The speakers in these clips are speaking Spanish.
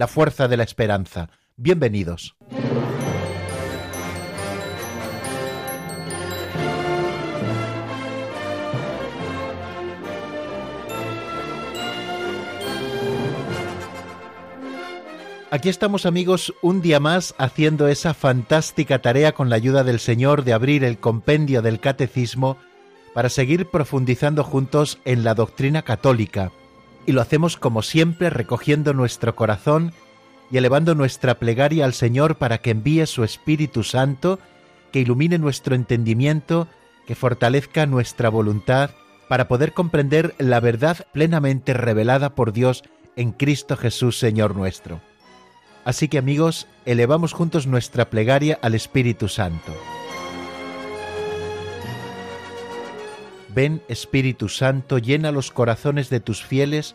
la fuerza de la esperanza. Bienvenidos. Aquí estamos amigos un día más haciendo esa fantástica tarea con la ayuda del Señor de abrir el compendio del catecismo para seguir profundizando juntos en la doctrina católica. Y lo hacemos como siempre recogiendo nuestro corazón y elevando nuestra plegaria al Señor para que envíe su Espíritu Santo, que ilumine nuestro entendimiento, que fortalezca nuestra voluntad para poder comprender la verdad plenamente revelada por Dios en Cristo Jesús Señor nuestro. Así que amigos, elevamos juntos nuestra plegaria al Espíritu Santo. Ven Espíritu Santo, llena los corazones de tus fieles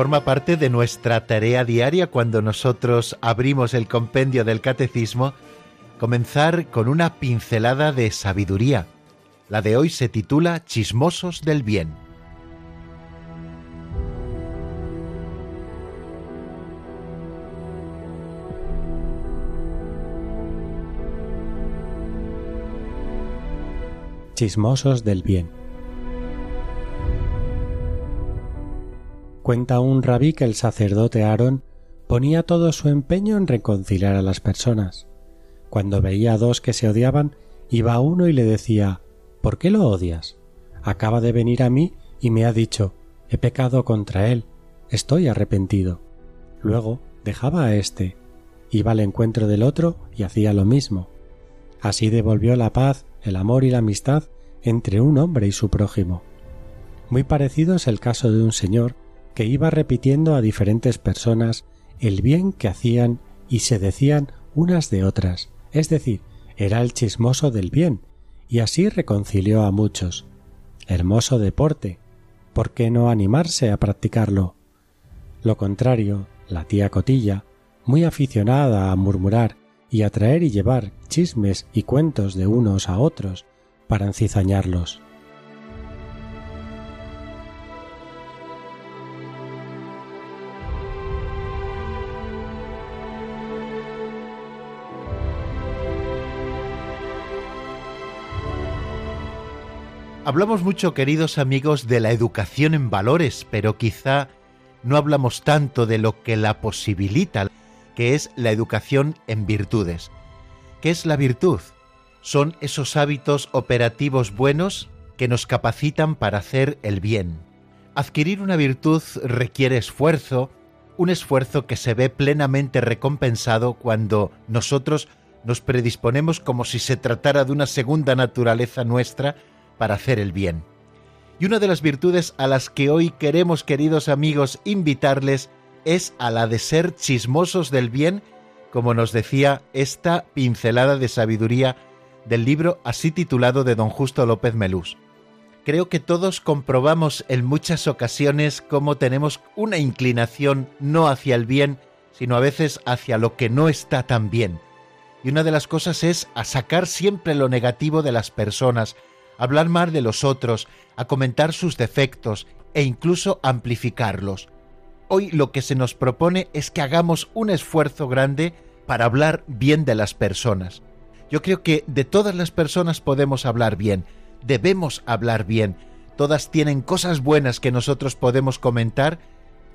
Forma parte de nuestra tarea diaria cuando nosotros abrimos el compendio del catecismo, comenzar con una pincelada de sabiduría. La de hoy se titula Chismosos del Bien. Chismosos del Bien. Cuenta un rabí que el sacerdote Aarón ponía todo su empeño en reconciliar a las personas. Cuando veía a dos que se odiaban, iba a uno y le decía ¿Por qué lo odias? Acaba de venir a mí y me ha dicho He pecado contra él, estoy arrepentido. Luego dejaba a éste, iba al encuentro del otro y hacía lo mismo. Así devolvió la paz, el amor y la amistad entre un hombre y su prójimo. Muy parecido es el caso de un señor que iba repitiendo a diferentes personas el bien que hacían y se decían unas de otras, es decir, era el chismoso del bien, y así reconcilió a muchos. Hermoso deporte. ¿Por qué no animarse a practicarlo? Lo contrario, la tía Cotilla, muy aficionada a murmurar y a traer y llevar chismes y cuentos de unos a otros para encizañarlos. Hablamos mucho, queridos amigos, de la educación en valores, pero quizá no hablamos tanto de lo que la posibilita, que es la educación en virtudes. ¿Qué es la virtud? Son esos hábitos operativos buenos que nos capacitan para hacer el bien. Adquirir una virtud requiere esfuerzo, un esfuerzo que se ve plenamente recompensado cuando nosotros nos predisponemos como si se tratara de una segunda naturaleza nuestra para hacer el bien. Y una de las virtudes a las que hoy queremos, queridos amigos, invitarles es a la de ser chismosos del bien, como nos decía esta pincelada de sabiduría del libro así titulado de don Justo López Melús. Creo que todos comprobamos en muchas ocasiones cómo tenemos una inclinación no hacia el bien, sino a veces hacia lo que no está tan bien. Y una de las cosas es a sacar siempre lo negativo de las personas, hablar mal de los otros, a comentar sus defectos e incluso amplificarlos. Hoy lo que se nos propone es que hagamos un esfuerzo grande para hablar bien de las personas. Yo creo que de todas las personas podemos hablar bien, debemos hablar bien. Todas tienen cosas buenas que nosotros podemos comentar,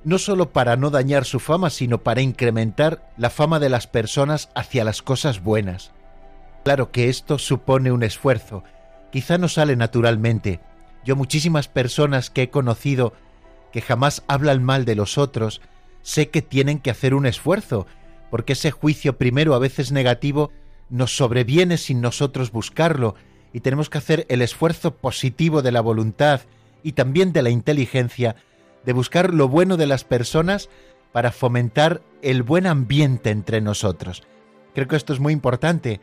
no solo para no dañar su fama, sino para incrementar la fama de las personas hacia las cosas buenas. Claro que esto supone un esfuerzo, quizá no sale naturalmente. Yo muchísimas personas que he conocido que jamás hablan mal de los otros, sé que tienen que hacer un esfuerzo, porque ese juicio primero a veces negativo nos sobreviene sin nosotros buscarlo, y tenemos que hacer el esfuerzo positivo de la voluntad y también de la inteligencia de buscar lo bueno de las personas para fomentar el buen ambiente entre nosotros. Creo que esto es muy importante,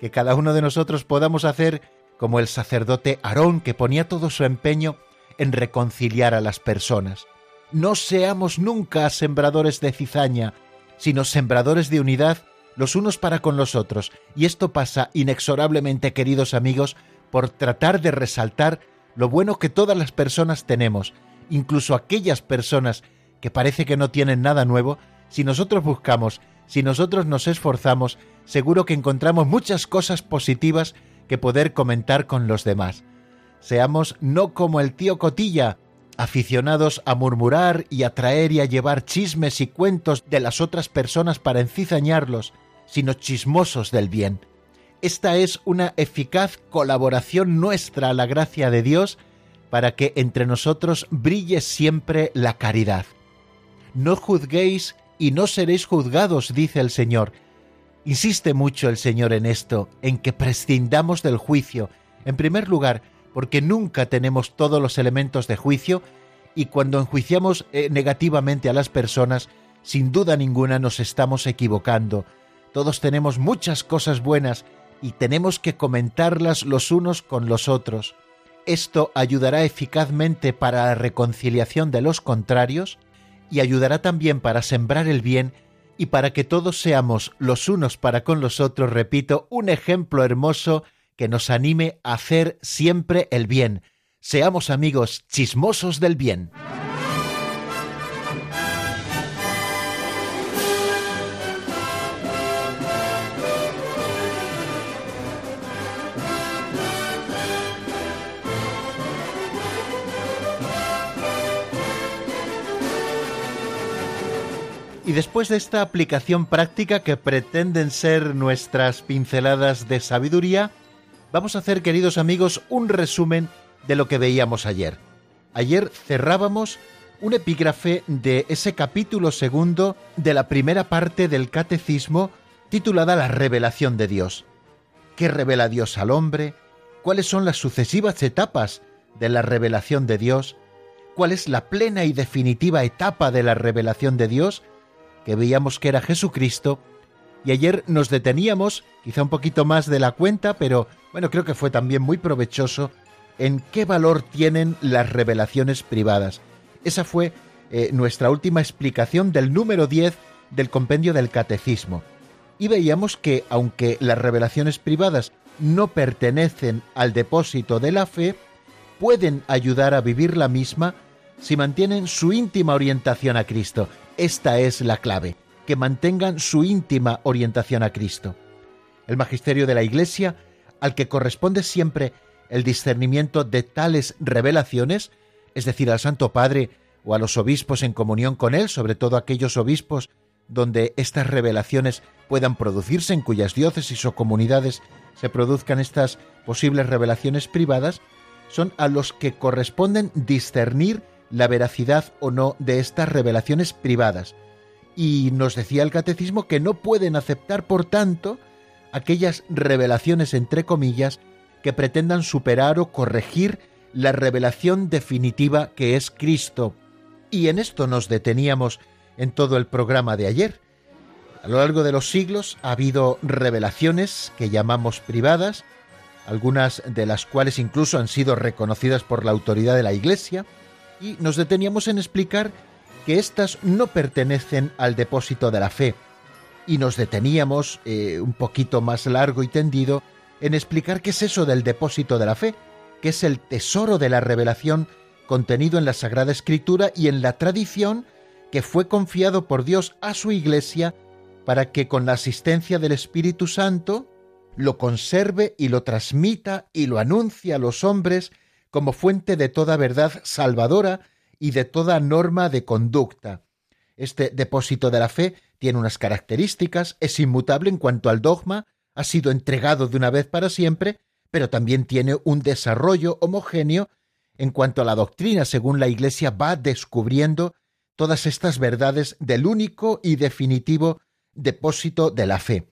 que cada uno de nosotros podamos hacer como el sacerdote Aarón, que ponía todo su empeño en reconciliar a las personas. No seamos nunca sembradores de cizaña, sino sembradores de unidad los unos para con los otros. Y esto pasa inexorablemente, queridos amigos, por tratar de resaltar lo bueno que todas las personas tenemos, incluso aquellas personas que parece que no tienen nada nuevo, si nosotros buscamos, si nosotros nos esforzamos, seguro que encontramos muchas cosas positivas que poder comentar con los demás. Seamos no como el tío Cotilla, aficionados a murmurar y a traer y a llevar chismes y cuentos de las otras personas para encizañarlos, sino chismosos del bien. Esta es una eficaz colaboración nuestra a la gracia de Dios para que entre nosotros brille siempre la caridad. No juzguéis y no seréis juzgados, dice el Señor. Insiste mucho el Señor en esto, en que prescindamos del juicio, en primer lugar, porque nunca tenemos todos los elementos de juicio y cuando enjuiciamos eh, negativamente a las personas, sin duda ninguna nos estamos equivocando. Todos tenemos muchas cosas buenas y tenemos que comentarlas los unos con los otros. Esto ayudará eficazmente para la reconciliación de los contrarios y ayudará también para sembrar el bien y para que todos seamos los unos para con los otros, repito, un ejemplo hermoso que nos anime a hacer siempre el bien. Seamos amigos chismosos del bien. Y después de esta aplicación práctica que pretenden ser nuestras pinceladas de sabiduría, vamos a hacer, queridos amigos, un resumen de lo que veíamos ayer. Ayer cerrábamos un epígrafe de ese capítulo segundo de la primera parte del Catecismo titulada La revelación de Dios. ¿Qué revela Dios al hombre? ¿Cuáles son las sucesivas etapas de la revelación de Dios? ¿Cuál es la plena y definitiva etapa de la revelación de Dios? Que veíamos que era Jesucristo y ayer nos deteníamos, quizá un poquito más de la cuenta, pero bueno, creo que fue también muy provechoso en qué valor tienen las revelaciones privadas. Esa fue eh, nuestra última explicación del número 10 del compendio del catecismo. Y veíamos que aunque las revelaciones privadas no pertenecen al depósito de la fe, pueden ayudar a vivir la misma si mantienen su íntima orientación a Cristo. Esta es la clave que mantengan su íntima orientación a Cristo. El magisterio de la Iglesia, al que corresponde siempre el discernimiento de tales revelaciones, es decir, al Santo Padre o a los obispos en comunión con él, sobre todo aquellos obispos donde estas revelaciones puedan producirse, en cuyas diócesis o comunidades se produzcan estas posibles revelaciones privadas, son a los que corresponden discernir la veracidad o no de estas revelaciones privadas, y nos decía el catecismo que no pueden aceptar, por tanto, aquellas revelaciones, entre comillas, que pretendan superar o corregir la revelación definitiva que es Cristo. Y en esto nos deteníamos en todo el programa de ayer. A lo largo de los siglos ha habido revelaciones que llamamos privadas, algunas de las cuales incluso han sido reconocidas por la autoridad de la Iglesia, y nos deteníamos en explicar que éstas no pertenecen al depósito de la fe, y nos deteníamos eh, un poquito más largo y tendido en explicar qué es eso del depósito de la fe, que es el tesoro de la revelación contenido en la Sagrada Escritura y en la tradición que fue confiado por Dios a su Iglesia para que con la asistencia del Espíritu Santo lo conserve y lo transmita y lo anuncie a los hombres como fuente de toda verdad salvadora y de toda norma de conducta. Este depósito de la fe tiene unas características, es inmutable en cuanto al dogma, ha sido entregado de una vez para siempre, pero también tiene un desarrollo homogéneo en cuanto a la doctrina, según la Iglesia va descubriendo todas estas verdades del único y definitivo depósito de la fe.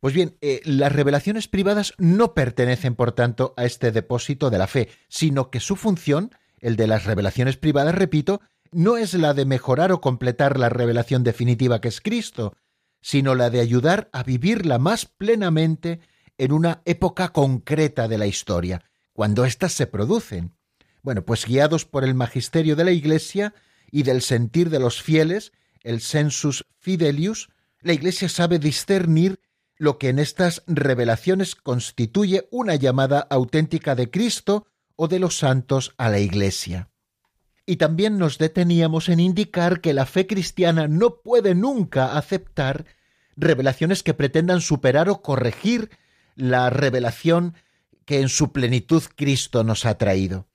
Pues bien, eh, las revelaciones privadas no pertenecen, por tanto, a este depósito de la fe, sino que su función, el de las revelaciones privadas, repito, no es la de mejorar o completar la revelación definitiva que es Cristo, sino la de ayudar a vivirla más plenamente en una época concreta de la historia, cuando éstas se producen. Bueno, pues guiados por el magisterio de la Iglesia y del sentir de los fieles, el sensus fidelius, la Iglesia sabe discernir lo que en estas revelaciones constituye una llamada auténtica de Cristo o de los santos a la Iglesia. Y también nos deteníamos en indicar que la fe cristiana no puede nunca aceptar revelaciones que pretendan superar o corregir la revelación que en su plenitud Cristo nos ha traído.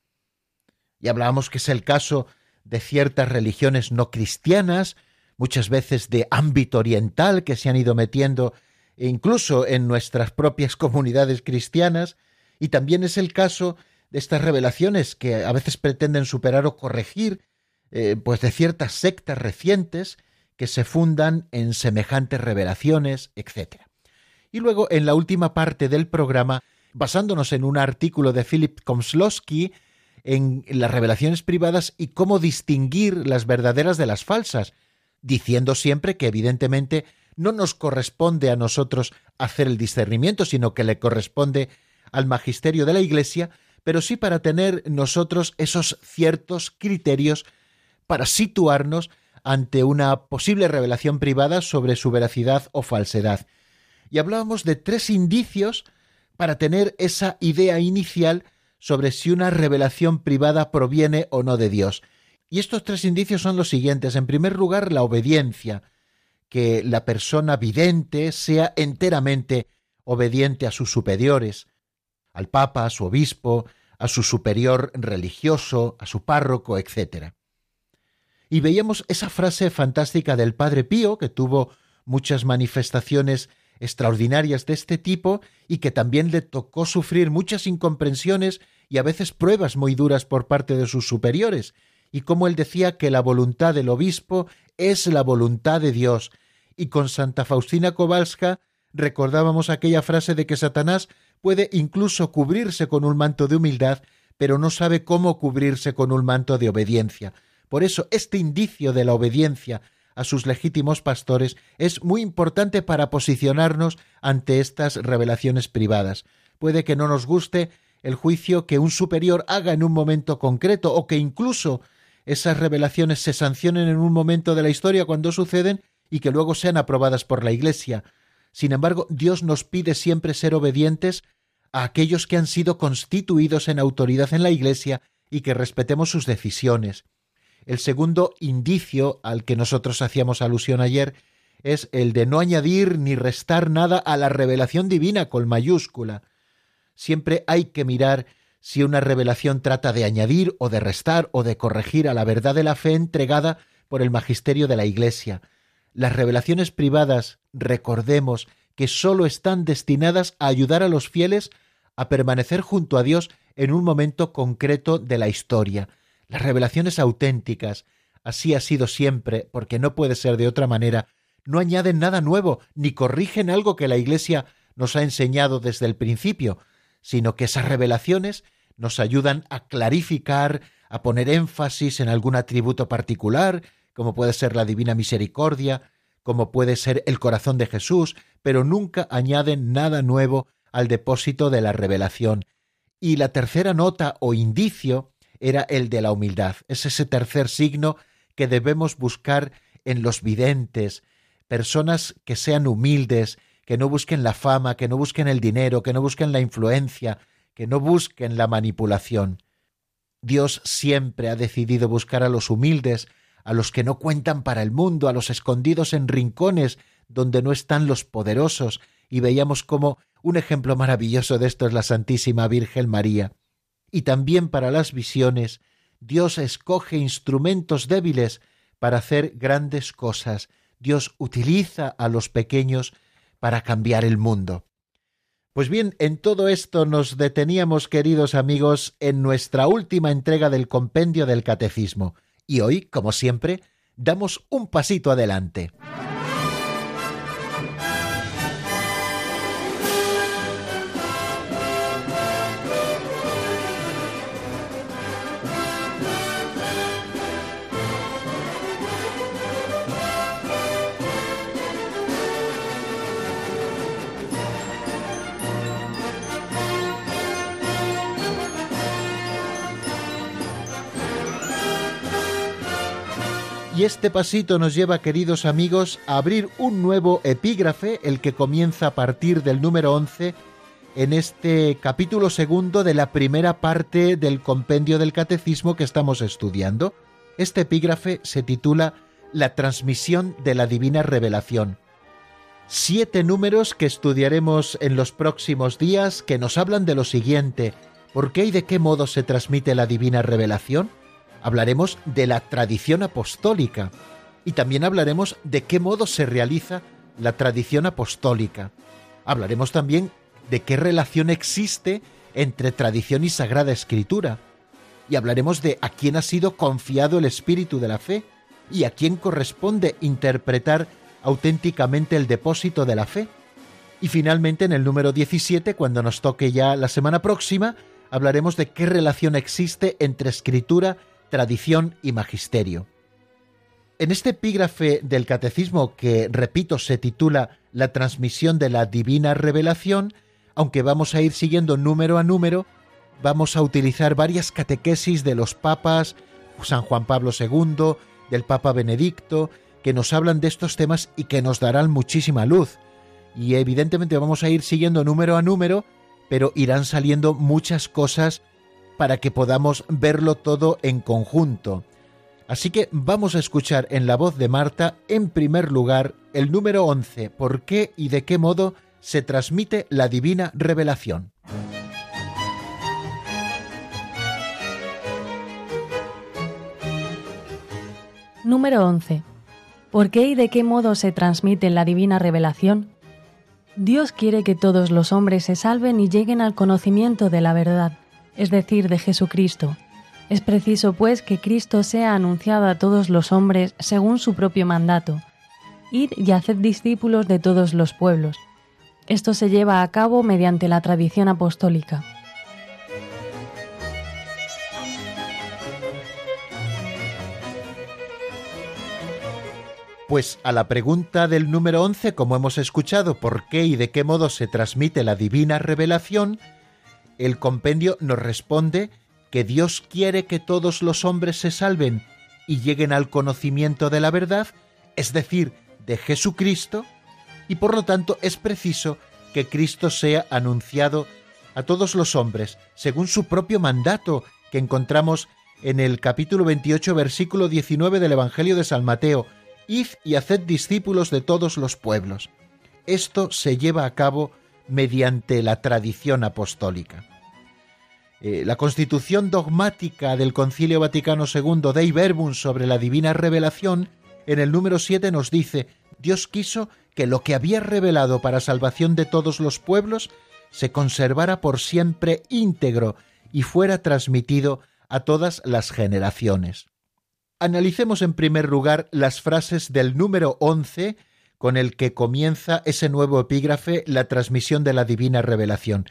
Y hablábamos que es el caso de ciertas religiones no cristianas, muchas veces de ámbito oriental, que se han ido metiendo incluso en nuestras propias comunidades cristianas, y también es el caso de estas revelaciones que a veces pretenden superar o corregir, eh, pues de ciertas sectas recientes que se fundan en semejantes revelaciones, etc. Y luego, en la última parte del programa, basándonos en un artículo de Philip Komslowski, en las revelaciones privadas y cómo distinguir las verdaderas de las falsas, diciendo siempre que evidentemente no nos corresponde a nosotros hacer el discernimiento, sino que le corresponde al magisterio de la Iglesia, pero sí para tener nosotros esos ciertos criterios para situarnos ante una posible revelación privada sobre su veracidad o falsedad. Y hablábamos de tres indicios para tener esa idea inicial sobre si una revelación privada proviene o no de Dios. Y estos tres indicios son los siguientes. En primer lugar, la obediencia, que la persona vidente sea enteramente obediente a sus superiores, al Papa, a su obispo, a su superior religioso, a su párroco, etc. Y veíamos esa frase fantástica del Padre Pío, que tuvo muchas manifestaciones extraordinarias de este tipo y que también le tocó sufrir muchas incomprensiones y a veces pruebas muy duras por parte de sus superiores, y como él decía que la voluntad del obispo es la voluntad de Dios, y con Santa Faustina Kowalska recordábamos aquella frase de que Satanás puede incluso cubrirse con un manto de humildad, pero no sabe cómo cubrirse con un manto de obediencia. Por eso este indicio de la obediencia a sus legítimos pastores es muy importante para posicionarnos ante estas revelaciones privadas. Puede que no nos guste el juicio que un superior haga en un momento concreto o que incluso esas revelaciones se sancionen en un momento de la historia cuando suceden y que luego sean aprobadas por la Iglesia. Sin embargo, Dios nos pide siempre ser obedientes a aquellos que han sido constituidos en autoridad en la Iglesia y que respetemos sus decisiones. El segundo indicio al que nosotros hacíamos alusión ayer es el de no añadir ni restar nada a la revelación divina con mayúscula. Siempre hay que mirar si una revelación trata de añadir o de restar o de corregir a la verdad de la fe entregada por el magisterio de la Iglesia. Las revelaciones privadas, recordemos que sólo están destinadas a ayudar a los fieles a permanecer junto a Dios en un momento concreto de la historia. Las revelaciones auténticas, así ha sido siempre, porque no puede ser de otra manera, no añaden nada nuevo, ni corrigen algo que la Iglesia nos ha enseñado desde el principio, sino que esas revelaciones nos ayudan a clarificar, a poner énfasis en algún atributo particular, como puede ser la divina misericordia, como puede ser el corazón de Jesús, pero nunca añaden nada nuevo al depósito de la revelación. Y la tercera nota o indicio era el de la humildad. Es ese tercer signo que debemos buscar en los videntes, personas que sean humildes, que no busquen la fama, que no busquen el dinero, que no busquen la influencia, que no busquen la manipulación. Dios siempre ha decidido buscar a los humildes, a los que no cuentan para el mundo, a los escondidos en rincones donde no están los poderosos, y veíamos cómo Un ejemplo maravilloso de esto es la Santísima Virgen María. Y también para las visiones, Dios escoge instrumentos débiles para hacer grandes cosas. Dios utiliza a los pequeños para cambiar el mundo. Pues bien, en todo esto nos deteníamos, queridos amigos, en nuestra última entrega del compendio del Catecismo, y hoy, como siempre, damos un pasito adelante. Este pasito nos lleva, queridos amigos, a abrir un nuevo epígrafe, el que comienza a partir del número 11 en este capítulo segundo de la primera parte del compendio del catecismo que estamos estudiando. Este epígrafe se titula La transmisión de la divina revelación. Siete números que estudiaremos en los próximos días que nos hablan de lo siguiente. ¿Por qué y de qué modo se transmite la divina revelación? Hablaremos de la tradición apostólica y también hablaremos de qué modo se realiza la tradición apostólica. Hablaremos también de qué relación existe entre tradición y sagrada escritura. Y hablaremos de a quién ha sido confiado el espíritu de la fe y a quién corresponde interpretar auténticamente el depósito de la fe. Y finalmente en el número 17, cuando nos toque ya la semana próxima, hablaremos de qué relación existe entre escritura tradición y magisterio. En este epígrafe del catecismo que, repito, se titula La transmisión de la divina revelación, aunque vamos a ir siguiendo número a número, vamos a utilizar varias catequesis de los papas, San Juan Pablo II, del Papa Benedicto, que nos hablan de estos temas y que nos darán muchísima luz. Y evidentemente vamos a ir siguiendo número a número, pero irán saliendo muchas cosas para que podamos verlo todo en conjunto. Así que vamos a escuchar en la voz de Marta, en primer lugar, el número 11, por qué y de qué modo se transmite la divina revelación. Número 11. ¿Por qué y de qué modo se transmite la divina revelación? Dios quiere que todos los hombres se salven y lleguen al conocimiento de la verdad es decir, de Jesucristo. Es preciso, pues, que Cristo sea anunciado a todos los hombres según su propio mandato. Id y haced discípulos de todos los pueblos. Esto se lleva a cabo mediante la tradición apostólica. Pues a la pregunta del número 11, como hemos escuchado, ¿por qué y de qué modo se transmite la divina revelación? El compendio nos responde que Dios quiere que todos los hombres se salven y lleguen al conocimiento de la verdad, es decir, de Jesucristo, y por lo tanto es preciso que Cristo sea anunciado a todos los hombres, según su propio mandato que encontramos en el capítulo 28, versículo 19 del Evangelio de San Mateo, Id y haced discípulos de todos los pueblos. Esto se lleva a cabo mediante la tradición apostólica. Eh, la constitución dogmática del Concilio Vaticano II Dei Verbum sobre la divina revelación, en el número 7 nos dice, Dios quiso que lo que había revelado para salvación de todos los pueblos se conservara por siempre íntegro y fuera transmitido a todas las generaciones. Analicemos en primer lugar las frases del número 11 con el que comienza ese nuevo epígrafe, la transmisión de la divina revelación.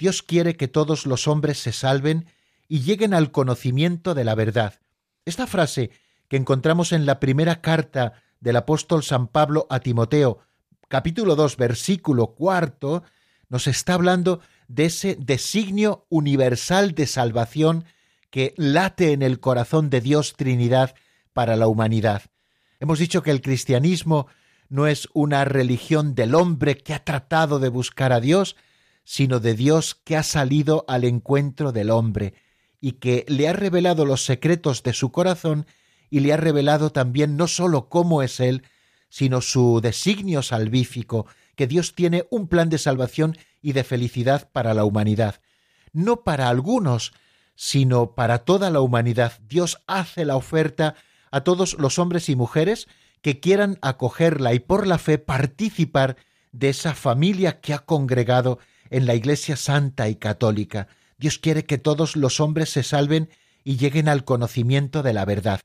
Dios quiere que todos los hombres se salven y lleguen al conocimiento de la verdad. Esta frase que encontramos en la primera carta del apóstol San Pablo a Timoteo, capítulo 2, versículo cuarto, nos está hablando de ese designio universal de salvación que late en el corazón de Dios Trinidad para la humanidad. Hemos dicho que el cristianismo no es una religión del hombre que ha tratado de buscar a Dios, sino de Dios que ha salido al encuentro del hombre y que le ha revelado los secretos de su corazón y le ha revelado también no sólo cómo es Él, sino su designio salvífico, que Dios tiene un plan de salvación y de felicidad para la humanidad. No para algunos, sino para toda la humanidad. Dios hace la oferta a todos los hombres y mujeres que quieran acogerla y por la fe participar de esa familia que ha congregado en la Iglesia Santa y Católica. Dios quiere que todos los hombres se salven y lleguen al conocimiento de la verdad.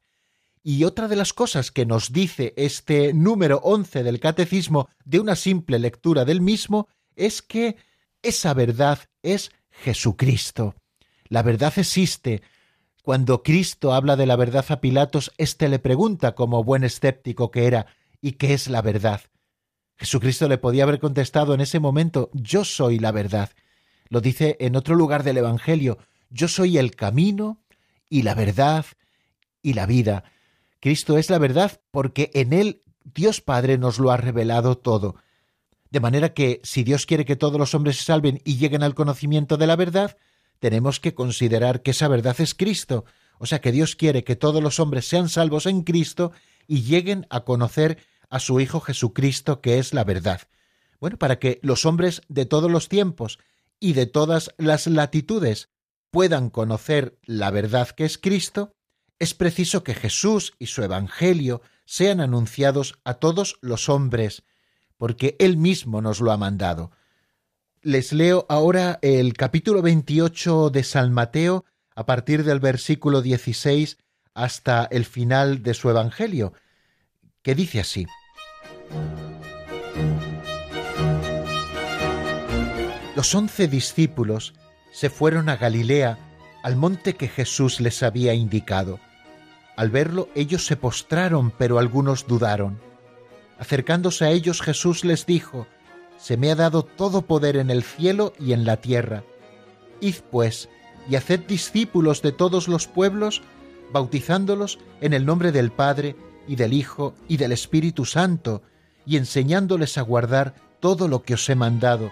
Y otra de las cosas que nos dice este número once del Catecismo de una simple lectura del mismo es que esa verdad es Jesucristo. La verdad existe. Cuando Cristo habla de la verdad a Pilatos, éste le pregunta, como buen escéptico que era, ¿y qué es la verdad? Jesucristo le podía haber contestado en ese momento, yo soy la verdad. Lo dice en otro lugar del Evangelio, yo soy el camino y la verdad y la vida. Cristo es la verdad porque en Él Dios Padre nos lo ha revelado todo. De manera que si Dios quiere que todos los hombres se salven y lleguen al conocimiento de la verdad, tenemos que considerar que esa verdad es Cristo. O sea que Dios quiere que todos los hombres sean salvos en Cristo y lleguen a conocer a su Hijo Jesucristo, que es la verdad. Bueno, para que los hombres de todos los tiempos y de todas las latitudes puedan conocer la verdad que es Cristo, es preciso que Jesús y su Evangelio sean anunciados a todos los hombres, porque Él mismo nos lo ha mandado. Les leo ahora el capítulo 28 de San Mateo, a partir del versículo 16 hasta el final de su Evangelio, que dice así. Los once discípulos se fueron a Galilea, al monte que Jesús les había indicado. Al verlo ellos se postraron, pero algunos dudaron. Acercándose a ellos Jesús les dijo, Se me ha dado todo poder en el cielo y en la tierra. Id pues, y haced discípulos de todos los pueblos, bautizándolos en el nombre del Padre, y del Hijo, y del Espíritu Santo, y enseñándoles a guardar todo lo que os he mandado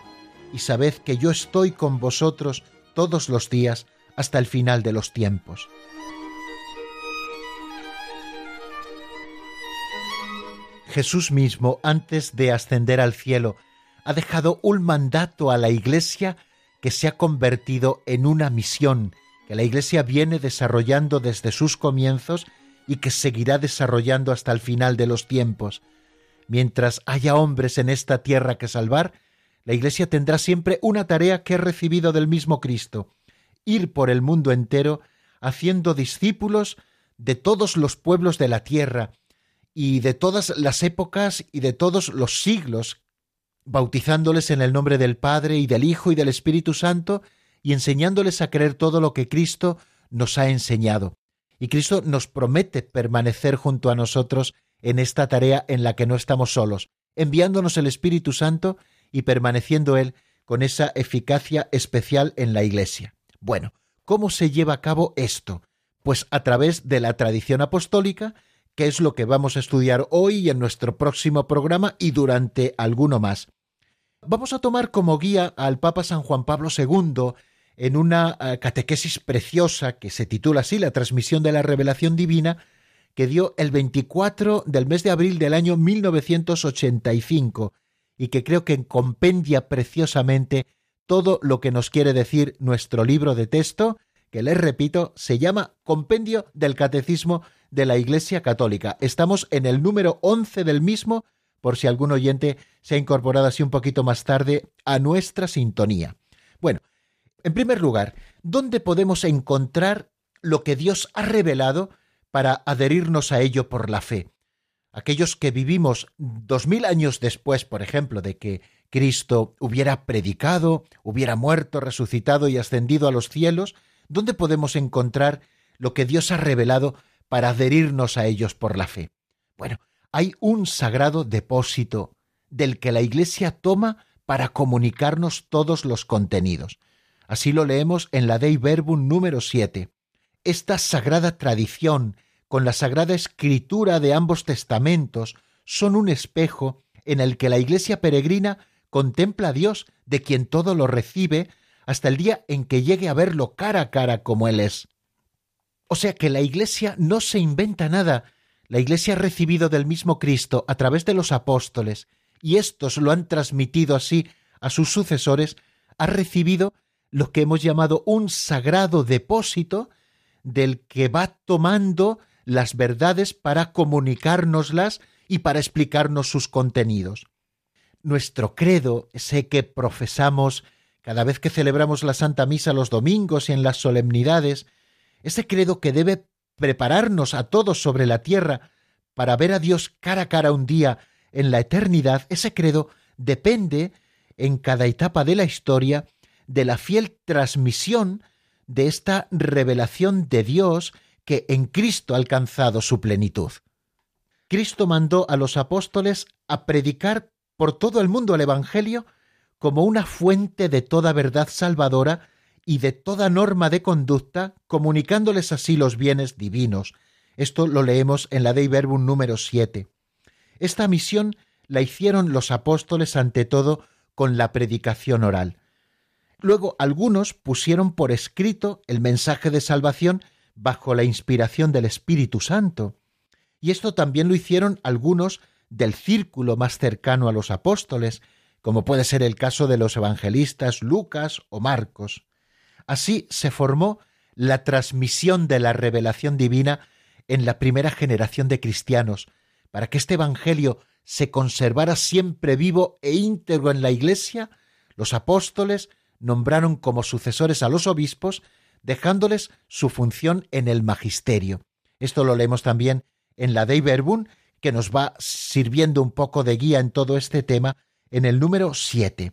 y sabed que yo estoy con vosotros todos los días hasta el final de los tiempos. Jesús mismo, antes de ascender al cielo, ha dejado un mandato a la Iglesia que se ha convertido en una misión que la Iglesia viene desarrollando desde sus comienzos y que seguirá desarrollando hasta el final de los tiempos. Mientras haya hombres en esta tierra que salvar, la Iglesia tendrá siempre una tarea que he recibido del mismo Cristo, ir por el mundo entero haciendo discípulos de todos los pueblos de la tierra y de todas las épocas y de todos los siglos, bautizándoles en el nombre del Padre y del Hijo y del Espíritu Santo y enseñándoles a creer todo lo que Cristo nos ha enseñado. Y Cristo nos promete permanecer junto a nosotros en esta tarea en la que no estamos solos, enviándonos el Espíritu Santo y permaneciendo Él con esa eficacia especial en la Iglesia. Bueno, ¿cómo se lleva a cabo esto? Pues a través de la tradición apostólica, que es lo que vamos a estudiar hoy y en nuestro próximo programa y durante alguno más. Vamos a tomar como guía al Papa San Juan Pablo II en una eh, catequesis preciosa que se titula así La transmisión de la revelación divina, que dio el 24 del mes de abril del año 1985 y que creo que compendia preciosamente todo lo que nos quiere decir nuestro libro de texto, que les repito, se llama Compendio del Catecismo de la Iglesia Católica. Estamos en el número 11 del mismo, por si algún oyente se ha incorporado así un poquito más tarde a nuestra sintonía. Bueno, en primer lugar, ¿dónde podemos encontrar lo que Dios ha revelado para adherirnos a ello por la fe? aquellos que vivimos dos mil años después, por ejemplo, de que Cristo hubiera predicado, hubiera muerto, resucitado y ascendido a los cielos, ¿dónde podemos encontrar lo que Dios ha revelado para adherirnos a ellos por la fe? Bueno, hay un sagrado depósito del que la Iglesia toma para comunicarnos todos los contenidos. Así lo leemos en la Dei Verbum número 7. Esta sagrada tradición con la Sagrada Escritura de ambos testamentos son un espejo en el que la Iglesia peregrina contempla a Dios, de quien todo lo recibe, hasta el día en que llegue a verlo cara a cara como Él es. O sea que la Iglesia no se inventa nada, la Iglesia ha recibido del mismo Cristo a través de los apóstoles y estos lo han transmitido así a sus sucesores, ha recibido lo que hemos llamado un sagrado depósito del que va tomando las verdades para comunicárnoslas y para explicarnos sus contenidos. Nuestro credo, ese que profesamos cada vez que celebramos la Santa Misa los domingos y en las solemnidades, ese credo que debe prepararnos a todos sobre la tierra para ver a Dios cara a cara un día en la eternidad, ese credo depende en cada etapa de la historia de la fiel transmisión de esta revelación de Dios que en Cristo ha alcanzado su plenitud. Cristo mandó a los apóstoles a predicar por todo el mundo el Evangelio como una fuente de toda verdad salvadora y de toda norma de conducta, comunicándoles así los bienes divinos. Esto lo leemos en la Dei Verbum número 7. Esta misión la hicieron los apóstoles ante todo con la predicación oral. Luego algunos pusieron por escrito el mensaje de salvación bajo la inspiración del Espíritu Santo. Y esto también lo hicieron algunos del círculo más cercano a los apóstoles, como puede ser el caso de los evangelistas Lucas o Marcos. Así se formó la transmisión de la revelación divina en la primera generación de cristianos, para que este Evangelio se conservara siempre vivo e íntegro en la Iglesia, los apóstoles nombraron como sucesores a los obispos, dejándoles su función en el magisterio. Esto lo leemos también en la Dei Verbum, que nos va sirviendo un poco de guía en todo este tema, en el número 7.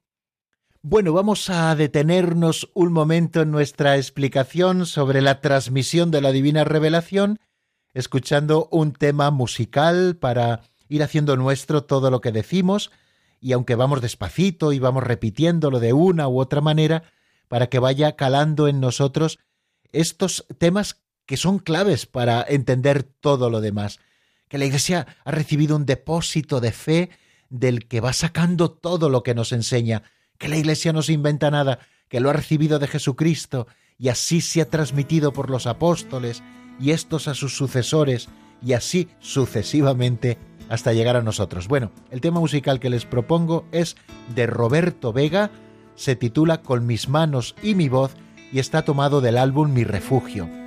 Bueno, vamos a detenernos un momento en nuestra explicación sobre la transmisión de la divina revelación, escuchando un tema musical para ir haciendo nuestro todo lo que decimos, y aunque vamos despacito y vamos repitiéndolo de una u otra manera, para que vaya calando en nosotros estos temas que son claves para entender todo lo demás, que la Iglesia ha recibido un depósito de fe del que va sacando todo lo que nos enseña, que la Iglesia no se inventa nada, que lo ha recibido de Jesucristo y así se ha transmitido por los apóstoles y estos a sus sucesores y así sucesivamente hasta llegar a nosotros. Bueno, el tema musical que les propongo es de Roberto Vega, se titula Con mis manos y mi voz y está tomado del álbum Mi refugio.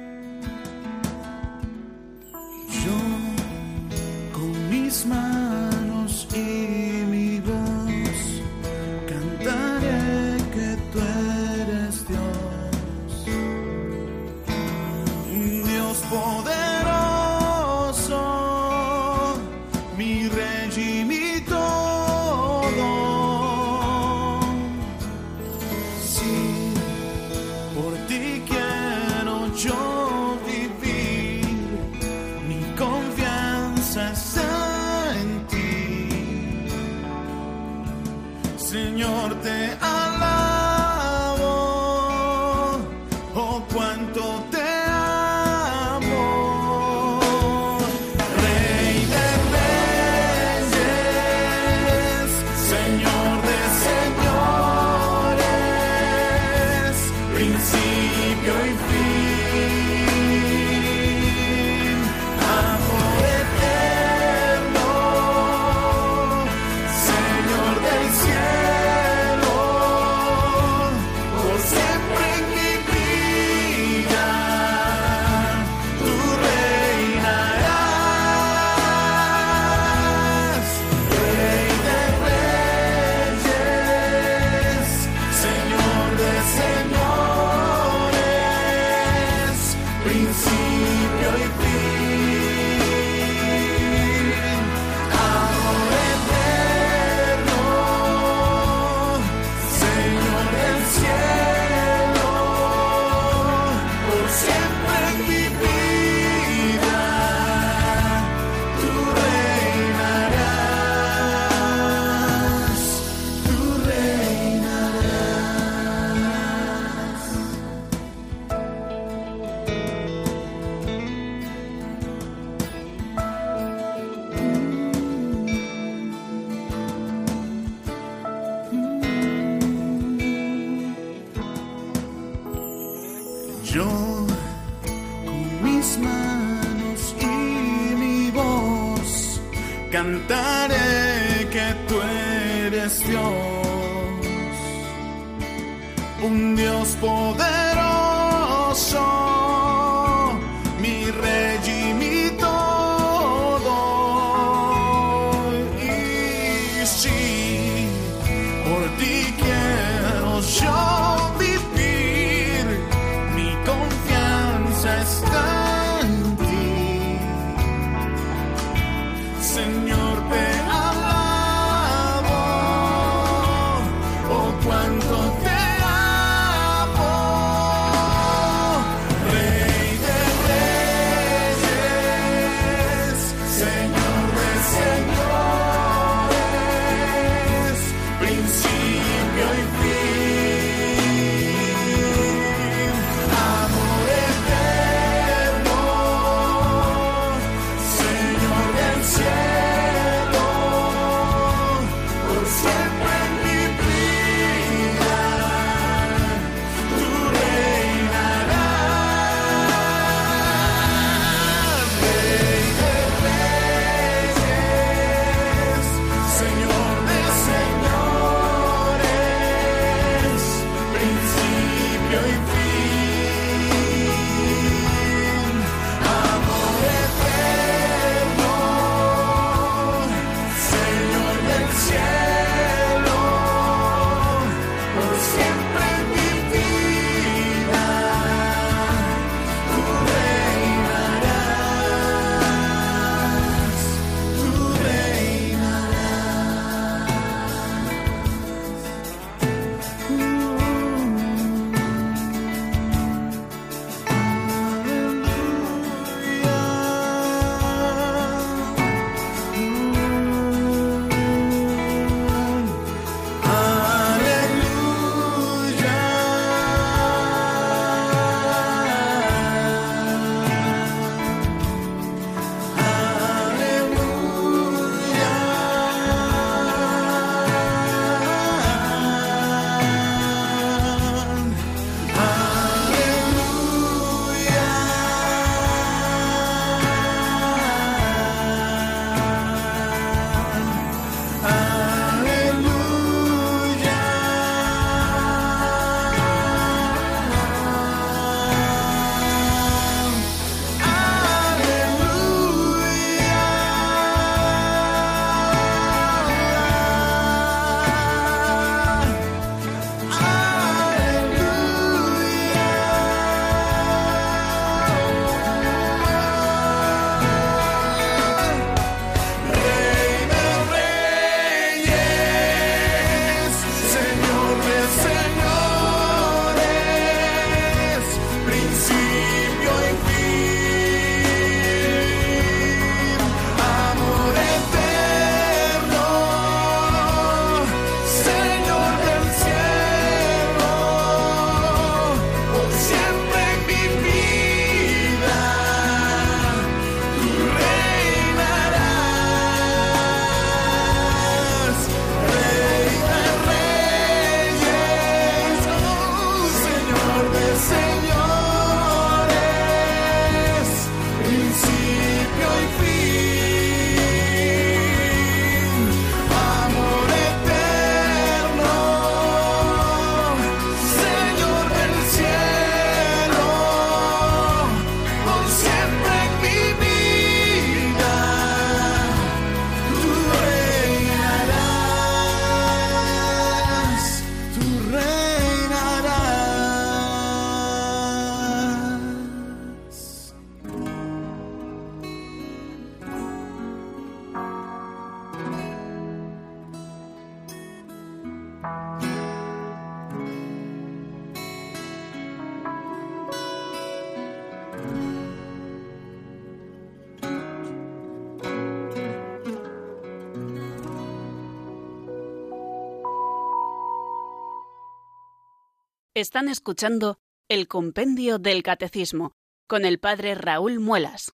Están escuchando el Compendio del Catecismo con el Padre Raúl Muelas.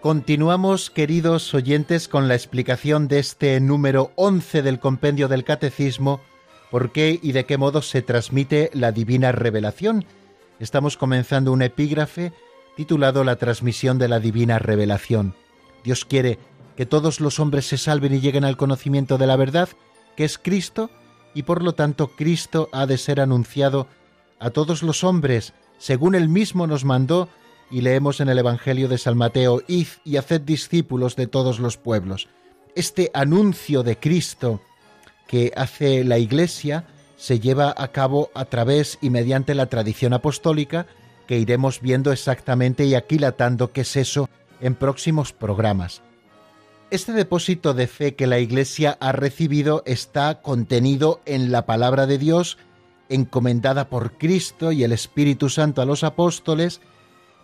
Continuamos, queridos oyentes, con la explicación de este número 11 del Compendio del Catecismo, por qué y de qué modo se transmite la divina revelación. Estamos comenzando un epígrafe titulado La transmisión de la divina revelación. Dios quiere que todos los hombres se salven y lleguen al conocimiento de la verdad, que es Cristo, y por lo tanto Cristo ha de ser anunciado a todos los hombres, según él mismo nos mandó, y leemos en el Evangelio de San Mateo, Id y haced discípulos de todos los pueblos. Este anuncio de Cristo que hace la Iglesia se lleva a cabo a través y mediante la tradición apostólica, que iremos viendo exactamente y aquilatando qué es eso en próximos programas. Este depósito de fe que la Iglesia ha recibido está contenido en la palabra de Dios, encomendada por Cristo y el Espíritu Santo a los apóstoles,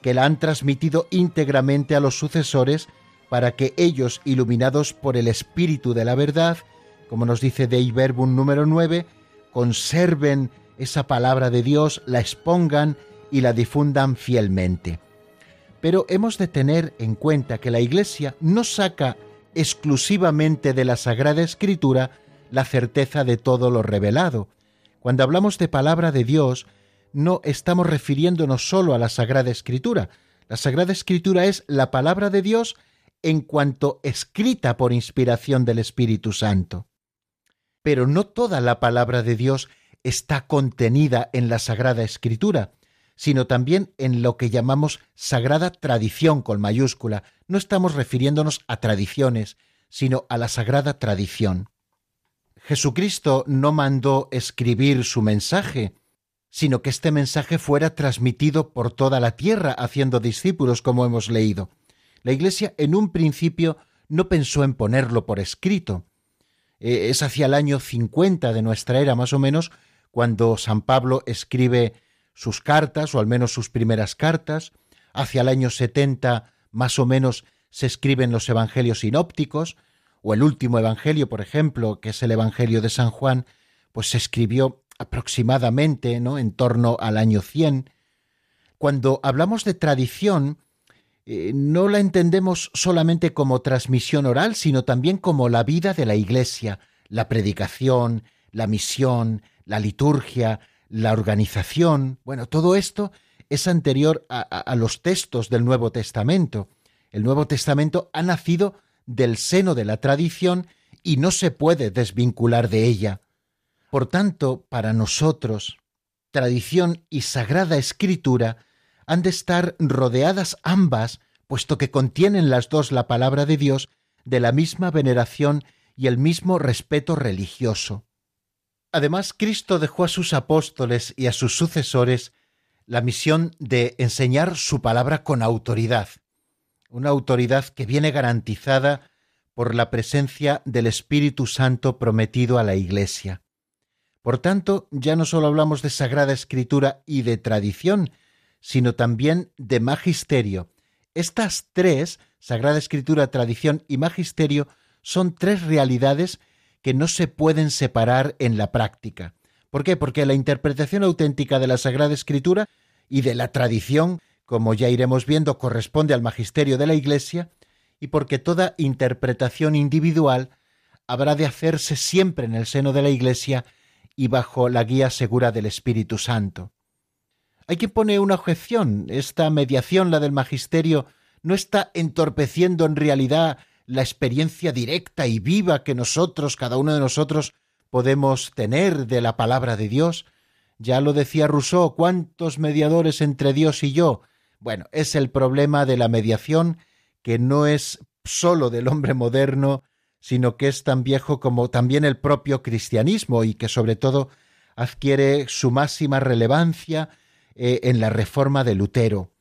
que la han transmitido íntegramente a los sucesores para que ellos, iluminados por el Espíritu de la verdad, como nos dice Dei Verbum número 9, conserven esa palabra de Dios, la expongan y la difundan fielmente. Pero hemos de tener en cuenta que la Iglesia no saca exclusivamente de la Sagrada Escritura la certeza de todo lo revelado. Cuando hablamos de palabra de Dios, no estamos refiriéndonos solo a la Sagrada Escritura. La Sagrada Escritura es la palabra de Dios en cuanto escrita por inspiración del Espíritu Santo. Pero no toda la palabra de Dios está contenida en la Sagrada Escritura sino también en lo que llamamos sagrada tradición con mayúscula. No estamos refiriéndonos a tradiciones, sino a la sagrada tradición. Jesucristo no mandó escribir su mensaje, sino que este mensaje fuera transmitido por toda la tierra haciendo discípulos, como hemos leído. La Iglesia en un principio no pensó en ponerlo por escrito. Eh, es hacia el año 50 de nuestra era más o menos cuando San Pablo escribe sus cartas, o al menos sus primeras cartas. Hacia el año 70 más o menos se escriben los evangelios sinópticos, o el último evangelio, por ejemplo, que es el evangelio de San Juan, pues se escribió aproximadamente, ¿no? en torno al año 100. Cuando hablamos de tradición, eh, no la entendemos solamente como transmisión oral, sino también como la vida de la Iglesia, la predicación, la misión, la liturgia, la organización, bueno, todo esto es anterior a, los textos del Nuevo Testamento. El Nuevo Testamento ha nacido del seno de la tradición y no se puede desvincular de ella. Por tanto, para nosotros, tradición y sagrada escritura han de estar rodeadas ambas, puesto que contienen las dos la palabra de Dios, de la misma veneración y el mismo respeto religioso. Además, Cristo dejó a sus apóstoles y a sus sucesores la misión de enseñar su palabra con autoridad, una autoridad que viene garantizada por la presencia del Espíritu Santo prometido a la Iglesia. Por tanto, ya no solo hablamos de Sagrada Escritura y de tradición, sino también de magisterio. Estas tres, Sagrada Escritura, tradición y magisterio, son tres realidades que no se pueden separar en la práctica. ¿Por qué? Porque la interpretación auténtica de la Sagrada Escritura y de la tradición, como ya iremos viendo, corresponde al magisterio de la Iglesia, y porque toda interpretación individual habrá de hacerse siempre en el seno de la Iglesia y bajo la guía segura del Espíritu Santo. Hay quien pone una objeción. Esta mediación, la del magisterio, no está entorpeciendo en realidad la experiencia directa y viva que nosotros, cada uno de nosotros, podemos tener de la palabra de Dios. Ya lo decía Rousseau, ¿cuántos mediadores entre Dios y yo? Bueno, es el problema de la mediación que no es sólo del hombre moderno, sino que es tan viejo como también el propio cristianismo y que sobre todo adquiere su máxima relevancia eh, en la reforma de Lutero.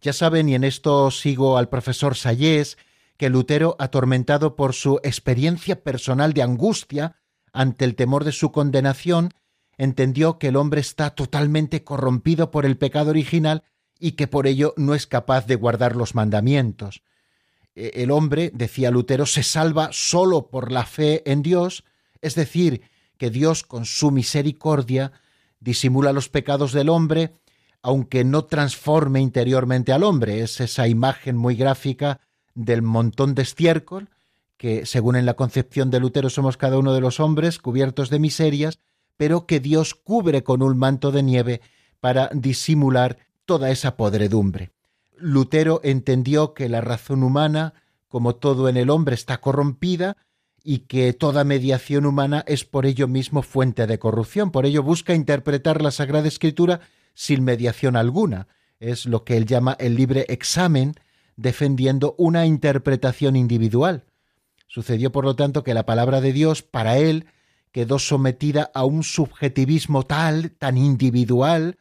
Ya saben, y en esto sigo al profesor Sayés, que Lutero, atormentado por su experiencia personal de angustia ante el temor de su condenación, entendió que el hombre está totalmente corrompido por el pecado original y que por ello no es capaz de guardar los mandamientos. E, el hombre, decía Lutero, se salva sólo por la fe en Dios, es decir, que Dios con su misericordia disimula los pecados del hombre, aunque no transforme interiormente al hombre. Es esa imagen muy gráfica del montón de estiércol, que según en la concepción de Lutero somos cada uno de los hombres cubiertos de miserias, pero que Dios cubre con un manto de nieve para disimular toda esa podredumbre. Lutero entendió que la razón humana, como todo en el hombre, está corrompida y que toda mediación humana es por ello mismo fuente de corrupción. Por ello busca interpretar la Sagrada Escritura sin mediación alguna. Es lo que él llama el libre examen, defendiendo una interpretación individual. Sucedió, por lo tanto, que la palabra de Dios, para él, quedó sometida a un subjetivismo tal, tan individual,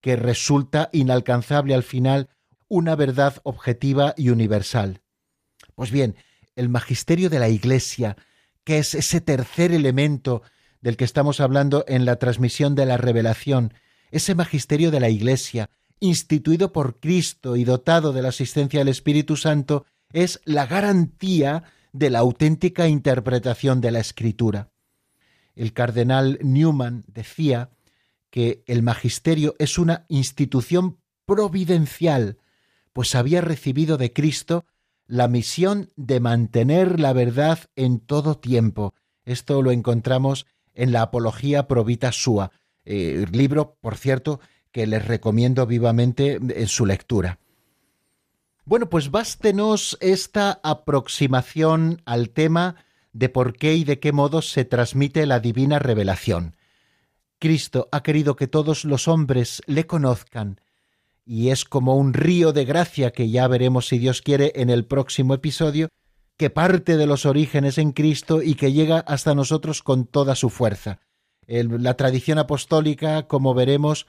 que resulta inalcanzable al final una verdad objetiva y universal. Pues bien, el magisterio de la Iglesia, que es ese tercer elemento del que estamos hablando en la transmisión de la revelación, ese magisterio de la Iglesia, instituido por Cristo y dotado de la asistencia del Espíritu Santo, es la garantía de la auténtica interpretación de la Escritura. El cardenal Newman decía que el magisterio es una institución providencial, pues había recibido de Cristo la misión de mantener la verdad en todo tiempo. Esto lo encontramos en la Apología Provita Sua, eh, libro, por cierto, que les recomiendo vivamente en su lectura. Bueno, pues bástenos esta aproximación al tema de por qué y de qué modo se transmite la divina revelación. Cristo ha querido que todos los hombres le conozcan, y es como un río de gracia que ya veremos si Dios quiere en el próximo episodio, que parte de los orígenes en Cristo y que llega hasta nosotros con toda su fuerza. la tradición apostólica, como veremos,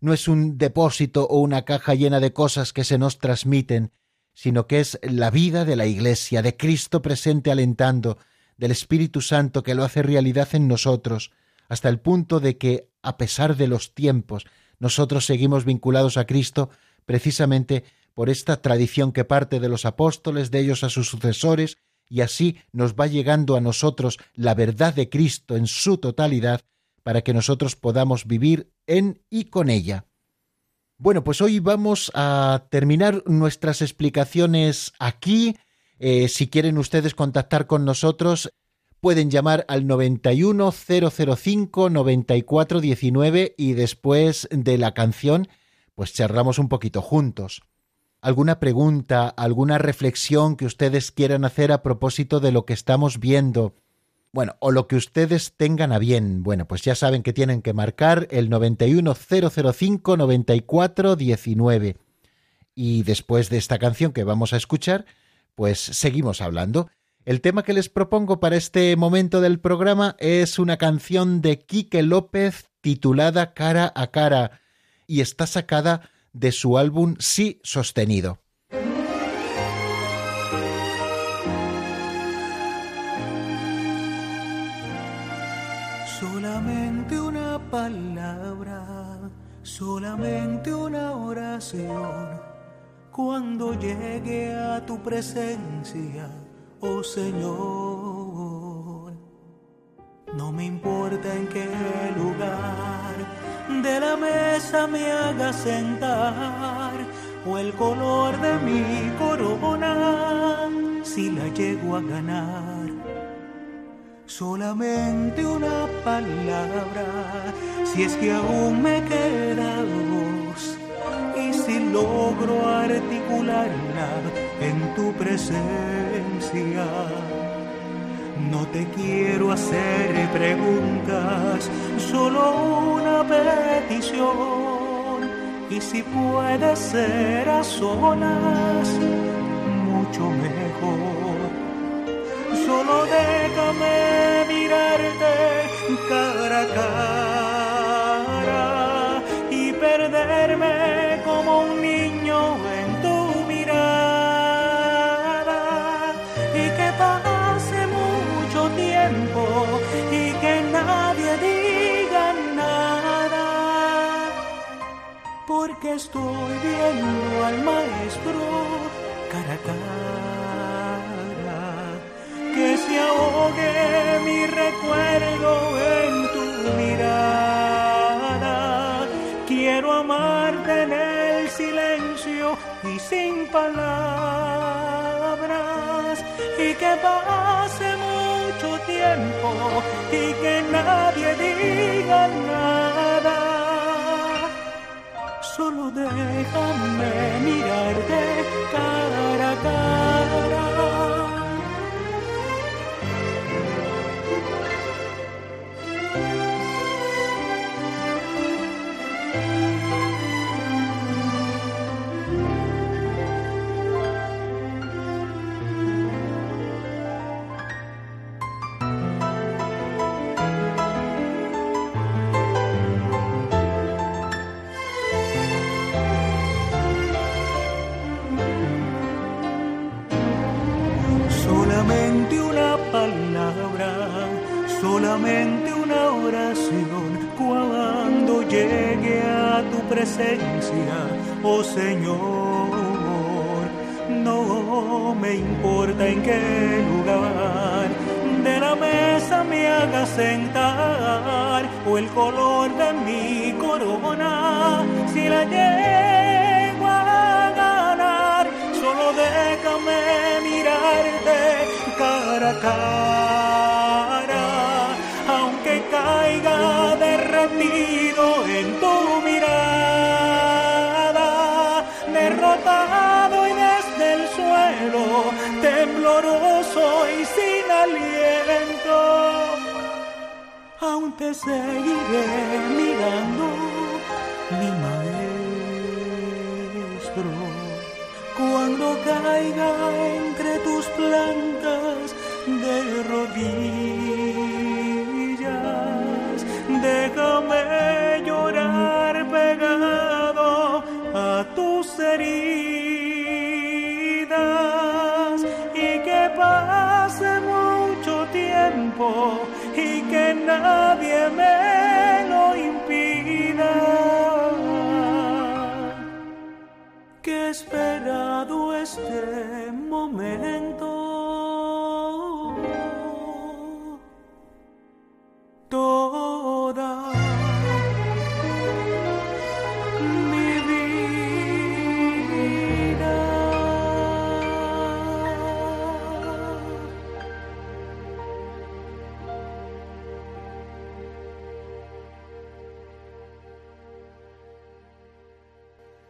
no es un depósito o una caja llena de cosas que se nos transmiten, sino que es la vida de la Iglesia, de Cristo presente alentando, del Espíritu Santo que lo hace realidad en nosotros, hasta el punto de que, a pesar de los tiempos, nosotros seguimos vinculados a Cristo precisamente por esta tradición que parte de los apóstoles, de ellos a sus sucesores, y así nos va llegando a nosotros la verdad de Cristo en su totalidad, para que nosotros podamos vivir en y con ella. Bueno, pues hoy vamos a terminar nuestras explicaciones aquí. Eh, si quieren ustedes contactar con nosotros, pueden llamar al 91005 9419 y después de la canción, pues charlamos un poquito juntos. ¿Alguna pregunta, alguna reflexión que ustedes quieran hacer a propósito de lo que estamos viendo? Bueno, o lo que ustedes tengan a bien. Bueno, pues ya saben que tienen que marcar el 91005 9419. Y después de esta canción que vamos a escuchar, pues seguimos hablando. El tema que les propongo para este momento del programa es una canción de Quique López titulada Cara a Cara y está sacada de su álbum Sí Sostenido. Solamente una oración. Cuando llegue a tu presencia oh Señor. No me importa en qué lugar de la mesa me haga sentar o el color de mi corona si la llego a ganar. Solamente una palabra, si es que aún me queda voz y si logro articularla en tu presencia. No te quiero hacer preguntas, solo una petición. Y si puede ser a solas, mucho mejor. Solo déjame mirarte cara a cara y perderme como un niño en tu mirada. Y que pase mucho tiempo y que nadie diga nada porque estoy viendo al maestro cara a cara ahogue mi recuerdo en tu mirada. Quiero amarte en el silencio y sin palabras y que pase mucho tiempo y que nadie diga nada. solo déjame mirarte cara a cara. Oh Señor. No me importa en qué lugar de la mesa me haga sentar o el color te seguiré mirando, mi maestro cuando caiga entre tus plantas de rodillas. Que esperado este momento.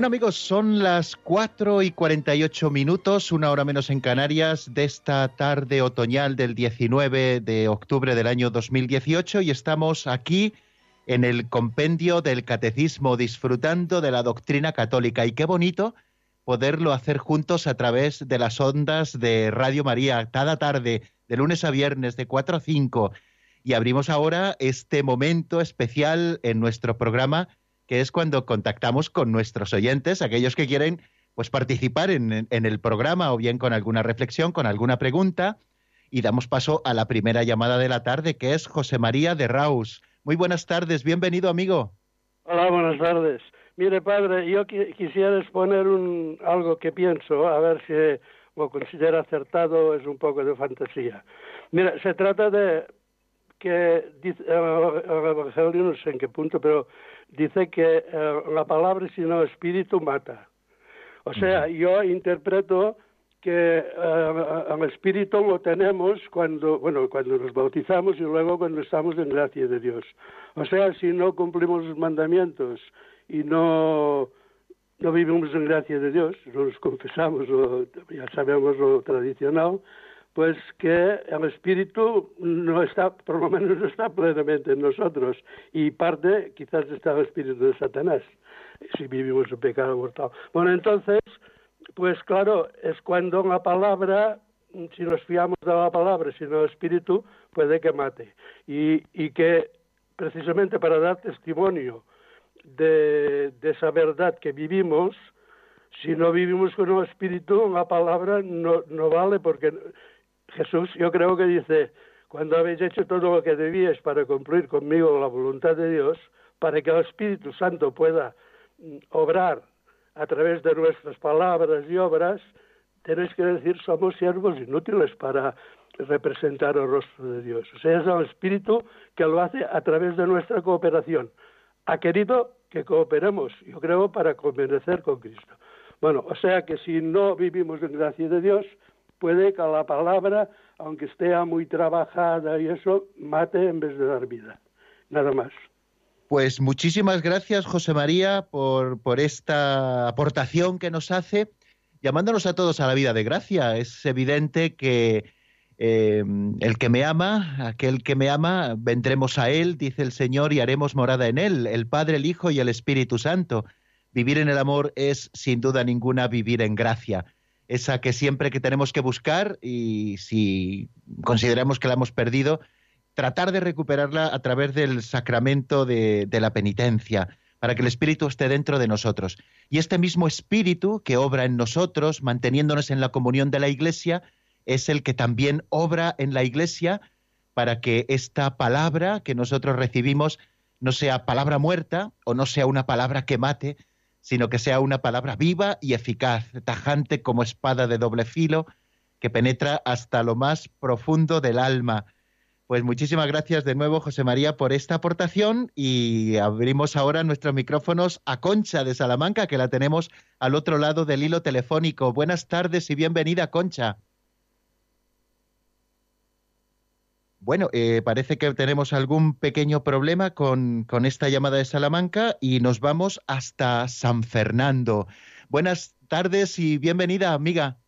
Bueno amigos, son las 4 y 48 minutos, una hora menos en Canarias, de esta tarde otoñal del 19 de octubre del año 2018 y estamos aquí en el compendio del catecismo disfrutando de la doctrina católica y qué bonito poderlo hacer juntos a través de las ondas de Radio María cada tarde, de lunes a viernes, de 4 a 5. Y abrimos ahora este momento especial en nuestro programa que es cuando contactamos con nuestros oyentes, aquellos que quieren pues participar en, el programa o bien con alguna reflexión, con alguna pregunta. Y damos paso a la primera llamada de la tarde, que es José María de Raus. Muy buenas tardes, bienvenido amigo. Hola, buenas tardes. Mire, padre, yo qui quisiera exponer un, algo que pienso, a ver si lo considera acertado, es un poco de fantasía. Mira, se trata de que dice, el Evangelio no sé en qué punto, pero dice que eh, la palabra sino espíritu mata. O sea, yo interpreto que eh, el espíritu lo tenemos cuando, bueno, cuando nos bautizamos y luego cuando estamos en gracia de Dios. O sea, si no cumplimos los mandamientos y no no vivimos en gracia de Dios, no nos confesamos, lo, ya sabemos lo tradicional, pues que el espíritu no está, por lo menos no está plenamente en nosotros y parte quizás está el espíritu de Satanás, si vivimos en pecado mortal. Bueno, entonces, pues claro, es cuando la palabra, si nos fiamos de la palabra, si no el espíritu, puede que mate. Y, y que precisamente para dar testimonio de, de esa verdad que vivimos, si no vivimos con el espíritu, la palabra no, no vale porque Jesús yo creo que dice, cuando habéis hecho todo lo que debíais para cumplir conmigo la voluntad de Dios, para que el Espíritu Santo pueda mm, obrar a través de nuestras palabras y obras, tenéis que decir somos siervos inútiles para representar el rostro de Dios. O sea, es el Espíritu que lo hace a través de nuestra cooperación. Ha querido que cooperemos, yo creo, para convenecer con Cristo. Bueno, o sea que si no vivimos en gracia de Dios, puede que la palabra, aunque esté muy trabajada y eso, mate en vez de dar vida. Nada más. Pues muchísimas gracias, José María, por, por esta aportación que nos hace, llamándonos a todos a la vida de gracia. Es evidente que eh, el que me ama, aquel que me ama, vendremos a él, dice el Señor, y haremos morada en él, el Padre, el Hijo y el Espíritu Santo. Vivir en el amor es, sin duda ninguna, vivir en gracia, esa que siempre que tenemos que buscar y si consideramos que la hemos perdido, tratar de recuperarla a través del sacramento de, la penitencia, para que el Espíritu esté dentro de nosotros. Y este mismo Espíritu que obra en nosotros, manteniéndonos en la comunión de la Iglesia, es el que también obra en la Iglesia para que esta palabra que nosotros recibimos no sea palabra muerta o no sea una palabra que mate, sino que sea una palabra viva y eficaz, tajante como espada de doble filo, que penetra hasta lo más profundo del alma. Pues muchísimas gracias de nuevo, José María, por esta aportación y abrimos ahora nuestros micrófonos a Concha de Salamanca, que la tenemos al otro lado del hilo telefónico. Buenas tardes y bienvenida, Concha. Bueno, eh, parece que tenemos algún pequeño problema con, con, esta llamada de Salamanca y nos vamos hasta San Fernando. Buenas tardes y bienvenida, amiga.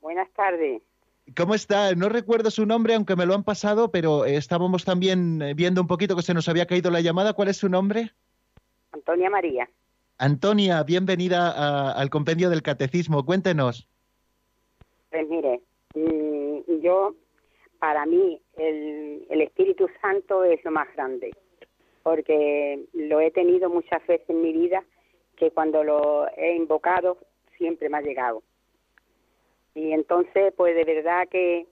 Buenas tardes. ¿Cómo está? No recuerdo su nombre, aunque me lo han pasado, pero estábamos también eh, viendo un poquito que se nos había caído la llamada. ¿Cuál es su nombre? Antonia María. Antonia, bienvenida a, al compendio del catecismo. Cuéntenos. Pues mire, mm, yo para mí el, el, Espíritu Santo es lo más grande, porque lo he tenido muchas veces en mi vida, que cuando lo he invocado siempre me ha llegado. Y entonces, pues de verdad que,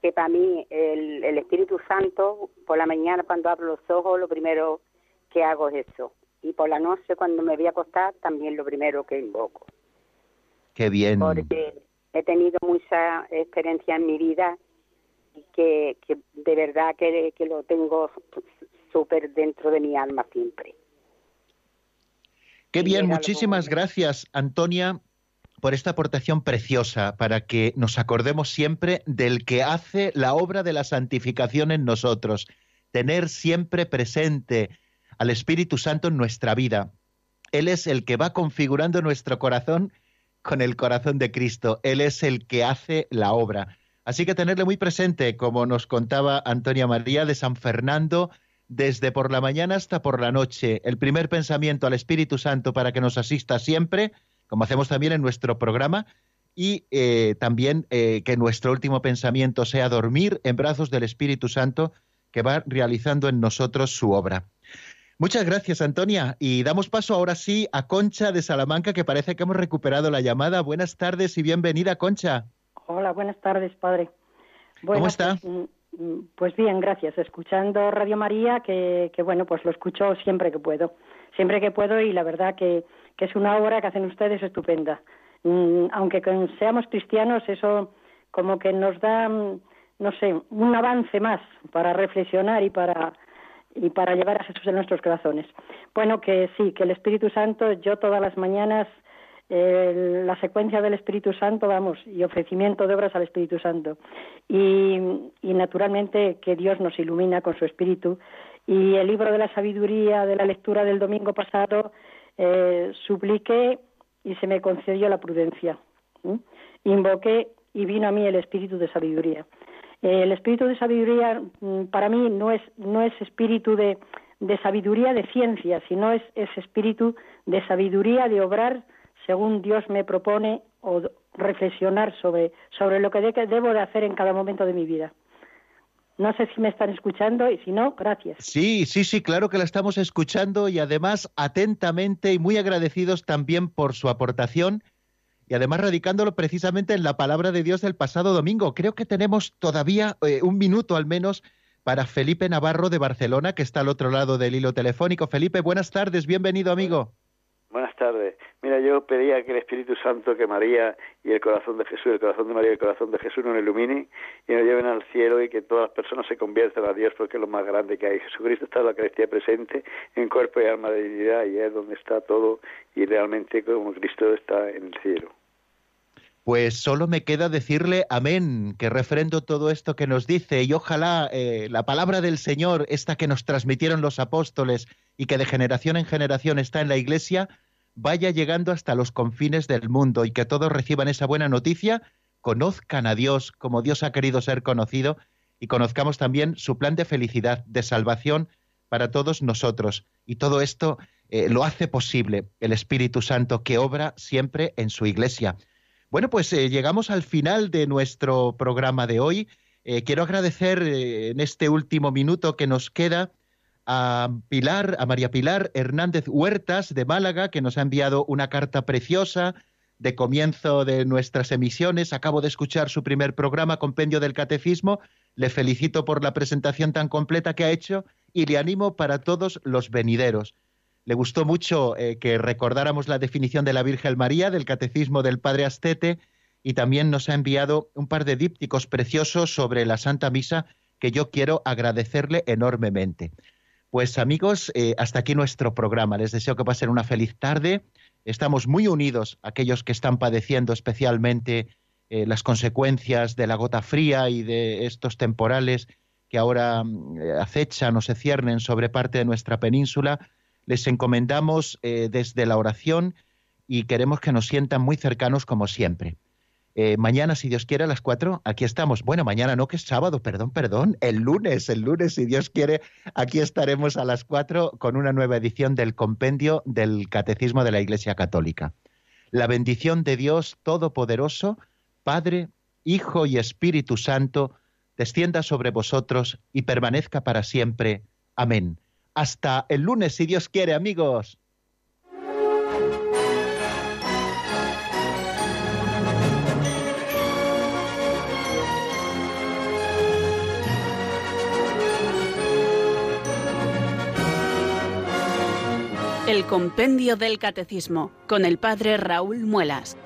que para mí el, el Espíritu Santo, por la mañana cuando abro los ojos, lo primero que hago es eso. Y por la noche cuando me voy a acostar, también lo primero que invoco. Qué bien. Porque he tenido mucha experiencia en mi vida que, que de verdad que, que lo tengo súper dentro de mi alma siempre. Qué bien, muchísimas gracias, Antonia, por esta aportación preciosa, para que nos acordemos siempre del que hace la obra de la santificación en nosotros, tener siempre presente al Espíritu Santo en nuestra vida. Él es el que va configurando nuestro corazón con el corazón de Cristo. Él es el que hace la obra. Así que tenerle muy presente, como nos contaba Antonia María de San Fernando, desde por la mañana hasta por la noche, el primer pensamiento al Espíritu Santo para que nos asista siempre, como hacemos también en nuestro programa, y eh, también eh, que nuestro último pensamiento sea dormir en brazos del Espíritu Santo que va realizando en nosotros su obra. Muchas gracias, Antonia. Y damos paso ahora sí a Concha de Salamanca, que parece que hemos recuperado la llamada. Buenas tardes y bienvenida, Concha. Hola, buenas tardes, padre. Bueno, ¿Cómo está? Pues, pues, bien, gracias. Escuchando Radio María, que, que, bueno, pues lo escucho siempre que puedo. Siempre que puedo y la verdad que, que es una obra que hacen ustedes estupenda. Mm, aunque seamos cristianos, eso como que nos da, mm, no sé, un avance más para reflexionar y para y para llevar a Jesús en nuestros corazones. Bueno, que sí, que el Espíritu Santo, yo todas las mañanas eh, la secuencia del Espíritu Santo, vamos, y ofrecimiento de obras al Espíritu Santo. Y, y, naturalmente que Dios nos ilumina con su Espíritu. Y el libro de la sabiduría de la lectura del domingo pasado, eh, supliqué y se me concedió la prudencia. Invoqué y vino a mí el Espíritu de sabiduría. Eh, el Espíritu de sabiduría mm, para mí no es, no es espíritu de, de sabiduría de ciencia, sino es, es espíritu de sabiduría de obrar según Dios me propone o reflexionar sobre, sobre lo que debo de hacer en cada momento de mi vida. No sé si me están escuchando y si no, gracias. Sí, sí, sí, claro que la estamos escuchando y además atentamente y muy agradecidos también por su aportación y además radicándolo precisamente en la palabra de Dios del pasado domingo. Creo que tenemos todavía eh, un minuto al menos para Felipe Navarro de Barcelona, que está al otro lado del hilo telefónico. Felipe, buenas tardes, bienvenido amigo. Buenas tardes. Mira, yo pedía que el Espíritu Santo, que María y el corazón de Jesús, el corazón de María y el corazón de Jesús nos ilumine y nos lleven al cielo y que todas las personas se conviertan a Dios porque es lo más grande que hay. Jesucristo está en la Eucaristía presente en cuerpo y alma de divinidad y es donde está todo y realmente como Cristo está en el cielo. Pues solo me queda decirle amén, que refrendo todo esto que nos dice y ojalá eh, la palabra del Señor, esta que nos transmitieron los apóstoles y que de generación en generación está en la Iglesia, vaya llegando hasta los confines del mundo y que todos reciban esa buena noticia, conozcan a Dios como Dios ha querido ser conocido y conozcamos también su plan de felicidad, de salvación para todos nosotros. Y todo esto eh, lo hace posible el Espíritu Santo que obra siempre en su Iglesia. Bueno, pues eh, llegamos al final de nuestro programa de hoy. Eh, quiero agradecer eh, en este último minuto que nos queda a Pilar, a María Pilar Hernández Huertas de Málaga, que nos ha enviado una carta preciosa de comienzo de nuestras emisiones. Acabo de escuchar su primer programa, Compendio del Catecismo. Le felicito por la presentación tan completa que ha hecho y le animo para todos los venideros le gustó mucho eh, que recordáramos la definición de la Virgen María del Catecismo del Padre Astete y también nos ha enviado un par de dípticos preciosos sobre la Santa Misa que yo quiero agradecerle enormemente. Pues amigos, eh, hasta aquí nuestro programa. Les deseo que pasen una feliz tarde. Estamos muy unidos aquellos que están padeciendo especialmente eh, las consecuencias de la gota fría y de estos temporales que ahora mm, acechan o se ciernen sobre parte de nuestra península les encomendamos eh, desde la oración y queremos que nos sientan muy cercanos como siempre. Eh, mañana, si Dios quiere, a las cuatro, aquí estamos. Bueno, mañana no, que es sábado, perdón, perdón. El lunes, el lunes, si Dios quiere, aquí estaremos a las cuatro con una nueva edición del compendio del Catecismo de la Iglesia Católica. La bendición de Dios Todopoderoso, Padre, Hijo y Espíritu Santo, descienda sobre vosotros y permanezca para siempre. Amén. Hasta el lunes, si Dios quiere, amigos. El Compendio del Catecismo con el Padre Raúl Muelas.